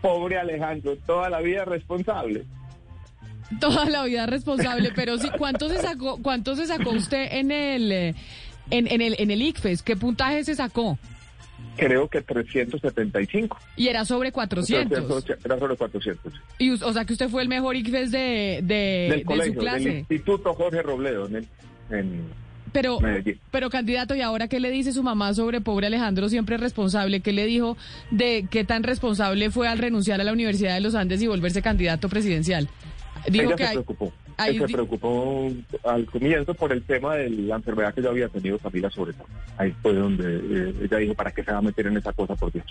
Pobre Alejandro, toda la vida responsable. Toda la vida responsable, pero sí, ¿cuánto se sacó, cuánto se sacó usted en el en, en el en el ICFES? ¿Qué puntaje se sacó? Creo que 375. Y era sobre 400. Era sobre 400. Y, o sea que usted fue el mejor ICFES de, de, del su clase. Del Instituto Jorge Robledo en, en pero, pero candidato, ¿y ahora qué le dice su mamá sobre pobre Alejandro siempre responsable? ¿Qué le dijo de qué tan responsable fue al renunciar a la Universidad de los Andes y volverse candidato presidencial? Dijo que se preocupó. se preocupó al comienzo por el tema de la enfermedad que yo había tenido familia sobre todo. Ahí fue donde eh, ella dijo, ¿para qué se va a meter en esa cosa, por Dios?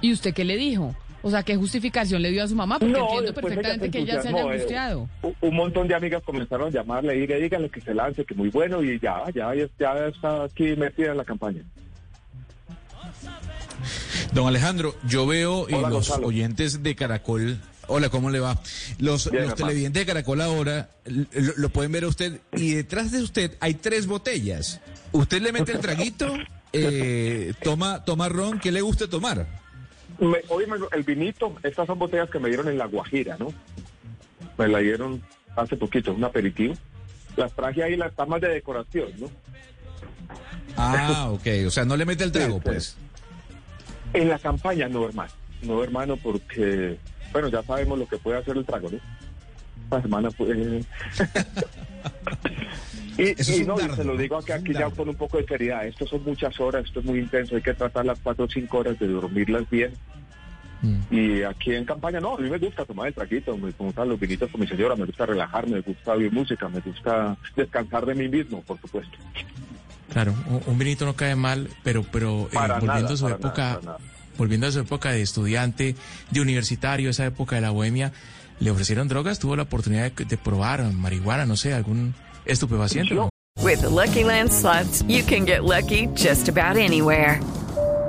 ¿Y usted qué le dijo? O sea, ¿qué justificación le dio a su mamá? Porque entiendo perfectamente que ella se haya eh, angustiado. un montón de amigas comenzaron a llamarle, y díganle que se lance, que muy bueno, y ya, ya, ya está aquí metida en la campaña. Don Alejandro, yo veo y los oyentes de Caracol Hola, ¿cómo le va? Los, televidentes de Caracol ahora lo, pueden ver a usted y detrás de usted hay tres botellas. Usted le mete el traguito, eh, toma, toma ron, ¿qué le gusta tomar? Me, el vinito, estas son botellas que me dieron en La Guajira, ¿no? Me la dieron hace poquito, un aperitivo. Las traje ahí, las tamas de decoración, ¿no? Ah, ok. O sea, no le mete el trago, pues. En la campaña, no, hermano. No, hermano, porque, bueno, ya sabemos lo que puede hacer el trago, ¿no? La semana puede... Y, no, se lo digo aquí, aquí ya con un poco de seriedad. Esto son muchas horas, esto es muy intenso. Hay que tratar las cuatro o cinco horas de dormirlas bien. Mm. Y aquí en campaña, no, a mí me gusta tomar el traguito, me gustan los vinitos con mi señora, me gusta relajarme, me gusta oír música, me gusta descansar de mí mismo, por supuesto. Claro, un, vinito no cae mal, pero, pero eh, volviendo a su época, volviendo a su época de estudiante, de universitario, esa época de la bohemia, ¿le ofrecieron drogas? ¿Tuvo la oportunidad de probar marihuana, no sé, algún estupefaciente. With the Lucky Land slots, you can get lucky just about anywhere.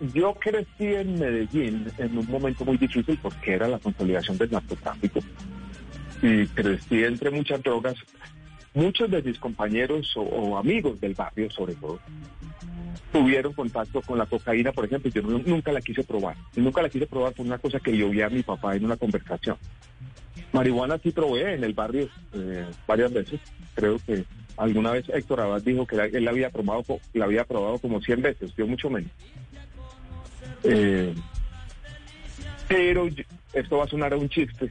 Yo crecí en Medellín en un momento muy difícil porque era la consolidación del narcotráfico. Y crecí entre muchas drogas. Muchos de mis compañeros o, amigos del barrio, sobre todo, tuvieron contacto con la cocaína, por ejemplo. Yo nunca la quise probar. Y nunca la quise probar por una cosa que yo vi a mi papá en una conversación. Marihuana sí probé en el barrio eh, varias veces. Creo que alguna vez Héctor Abad dijo que él la había probado, la había probado como 100 veces, yo mucho menos. Eh, pero esto va a sonar a un chiste.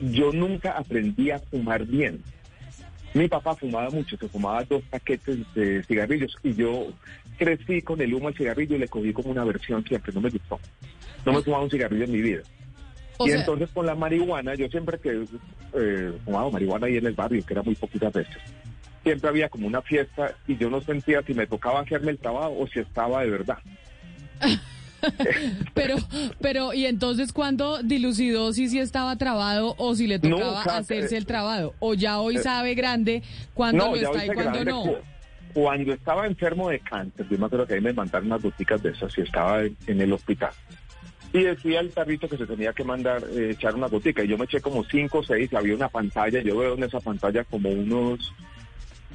Yo nunca aprendí a fumar bien. Mi papá fumaba mucho, se fumaba dos paquetes de cigarrillos y yo crecí con el humo del cigarrillo y le cogí como una versión siempre, no me gustó. No me fumaba un cigarrillo en mi vida y entonces con la marihuana, yo siempre que eh, fumaba marihuana ahí en el barrio, que era muy poquitas veces, siempre había como una fiesta y yo no sentía si me tocaba hacerme el trabajo o si estaba de verdad. pero, pero, ¿y entonces cuándo dilucidó si sí estaba trabado o si le tocaba hacerse el trabado? ¿O ya hoy eh, sabe grande cuándo lo está y cuándo no? Cuando estaba enfermo de cáncer, yo me acuerdo que ahí me mandaron unas boticas de esas y estaba en el hospital. Y decía el tarrito que se tenía que mandar, eh, echar una gotica. Y yo me eché como cinco o seis, había una pantalla, yo veo en esa pantalla como unos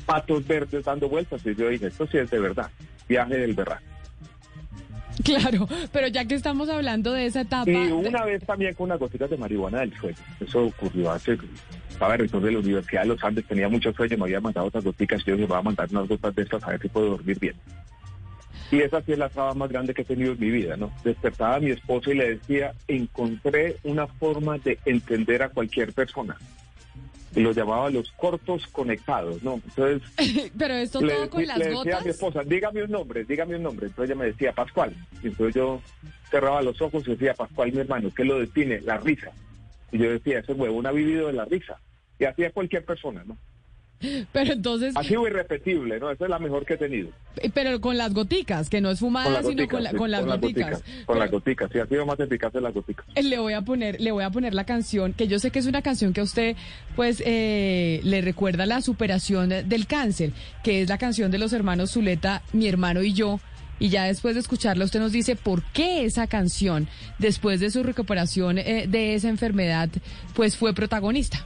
patos verdes dando vueltas. Y yo dije, esto sí es de verdad, viaje del verano. Claro, pero ya que estamos hablando de esa etapa... Y una vez también con unas gotitas de marihuana del sueño. Eso ocurrió hace... Estaba rector de la Universidad de los Andes, tenía mucho sueño, me había mandado otras goticas y yo me iba a mandar unas gotas de estas a ver si puedo dormir bien. Y esa sí es la traba más grande que he tenido en mi vida, ¿no? Despertaba a mi esposo y le decía, encontré una forma de entender a cualquier persona. Y lo llamaba los cortos conectados, ¿no? Entonces... Pero esto todo con las le decía a mi esposa, dígame un nombre, dígame un nombre. Entonces ella me decía, Pascual. Y entonces yo cerraba los ojos y decía, Pascual, mi hermano, ¿qué lo define? La risa. Y yo decía, ese huevón ha vivido de la risa. Y así a cualquier persona, ¿no? Pero entonces... Ha sido irrepetible, ¿no? Esa es la mejor que he tenido. Eh, pero con las goticas, que no es fumada, sino con, con, las goticas. con las goticas, sí, ha sido más eficaz en las goticas. Eh, le voy a poner, le voy a poner la canción, que yo sé que es una canción que a usted, pues, eh, le recuerda la superación del cáncer, que es la canción de los hermanos Zuleta, mi hermano y yo. Y ya después de escucharla, usted nos dice por qué esa canción, después de su recuperación de esa enfermedad, pues fue protagonista.